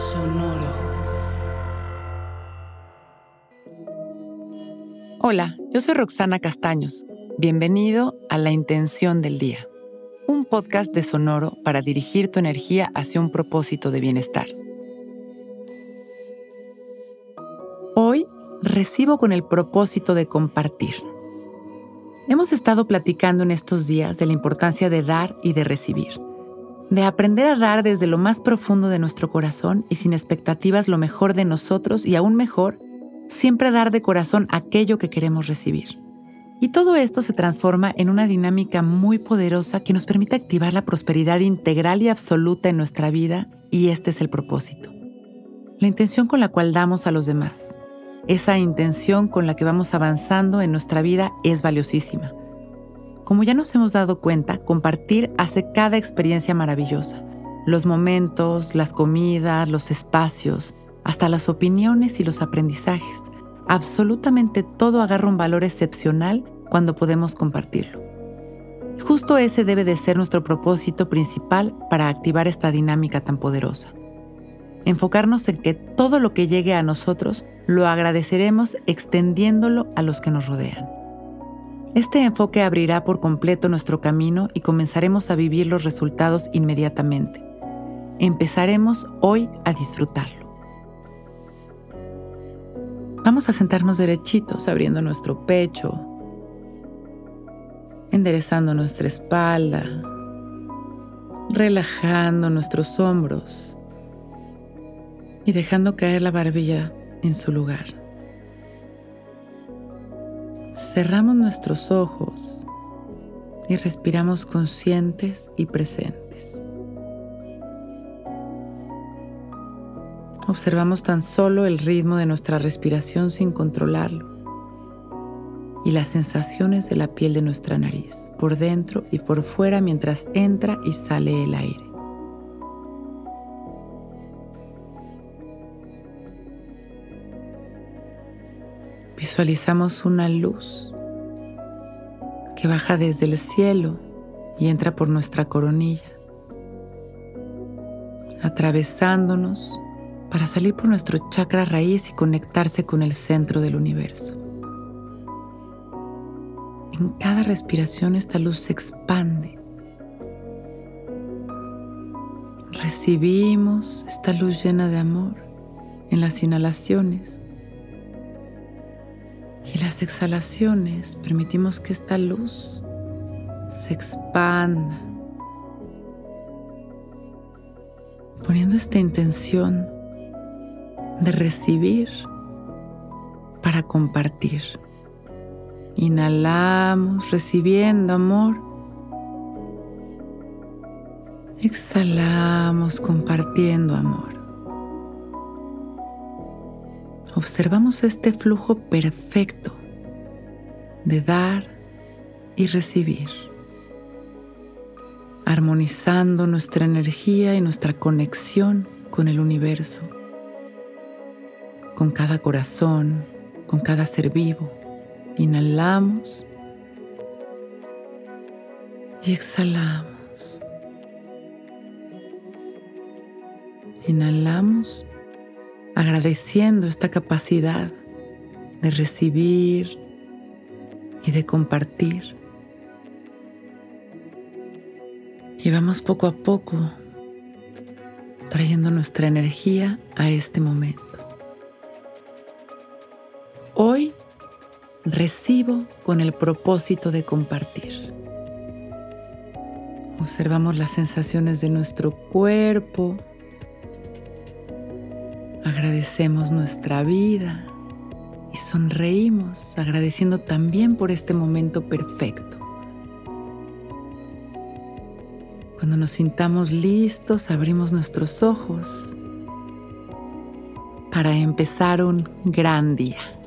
Sonoro. Hola, yo soy Roxana Castaños. Bienvenido a La Intención del Día, un podcast de Sonoro para dirigir tu energía hacia un propósito de bienestar. Hoy recibo con el propósito de compartir. Hemos estado platicando en estos días de la importancia de dar y de recibir de aprender a dar desde lo más profundo de nuestro corazón y sin expectativas lo mejor de nosotros y aún mejor, siempre dar de corazón aquello que queremos recibir. Y todo esto se transforma en una dinámica muy poderosa que nos permite activar la prosperidad integral y absoluta en nuestra vida y este es el propósito. La intención con la cual damos a los demás. Esa intención con la que vamos avanzando en nuestra vida es valiosísima como ya nos hemos dado cuenta, compartir hace cada experiencia maravillosa. Los momentos, las comidas, los espacios, hasta las opiniones y los aprendizajes. Absolutamente todo agarra un valor excepcional cuando podemos compartirlo. Justo ese debe de ser nuestro propósito principal para activar esta dinámica tan poderosa. Enfocarnos en que todo lo que llegue a nosotros lo agradeceremos extendiéndolo a los que nos rodean. Este enfoque abrirá por completo nuestro camino y comenzaremos a vivir los resultados inmediatamente. Empezaremos hoy a disfrutarlo. Vamos a sentarnos derechitos, abriendo nuestro pecho, enderezando nuestra espalda, relajando nuestros hombros y dejando caer la barbilla en su lugar cerramos nuestros ojos y respiramos conscientes y presentes. Observamos tan solo el ritmo de nuestra respiración sin controlarlo y las sensaciones de la piel de nuestra nariz, por dentro y por fuera mientras entra y sale el aire. Visualizamos una luz que baja desde el cielo y entra por nuestra coronilla, atravesándonos para salir por nuestro chakra raíz y conectarse con el centro del universo. En cada respiración esta luz se expande. Recibimos esta luz llena de amor en las inhalaciones y las exhalaciones permitimos que esta luz se expanda, poniendo esta intención de recibir para compartir. Inhalamos recibiendo amor. Exhalamos compartiendo amor. Observamos este flujo perfecto de dar y recibir, armonizando nuestra energía y nuestra conexión con el universo, con cada corazón, con cada ser vivo. Inhalamos y exhalamos. Inhalamos agradeciendo esta capacidad de recibir y de compartir. Y vamos poco a poco trayendo nuestra energía a este momento. Hoy recibo con el propósito de compartir. Observamos las sensaciones de nuestro cuerpo, Agradecemos nuestra vida y sonreímos agradeciendo también por este momento perfecto. Cuando nos sintamos listos, abrimos nuestros ojos para empezar un gran día.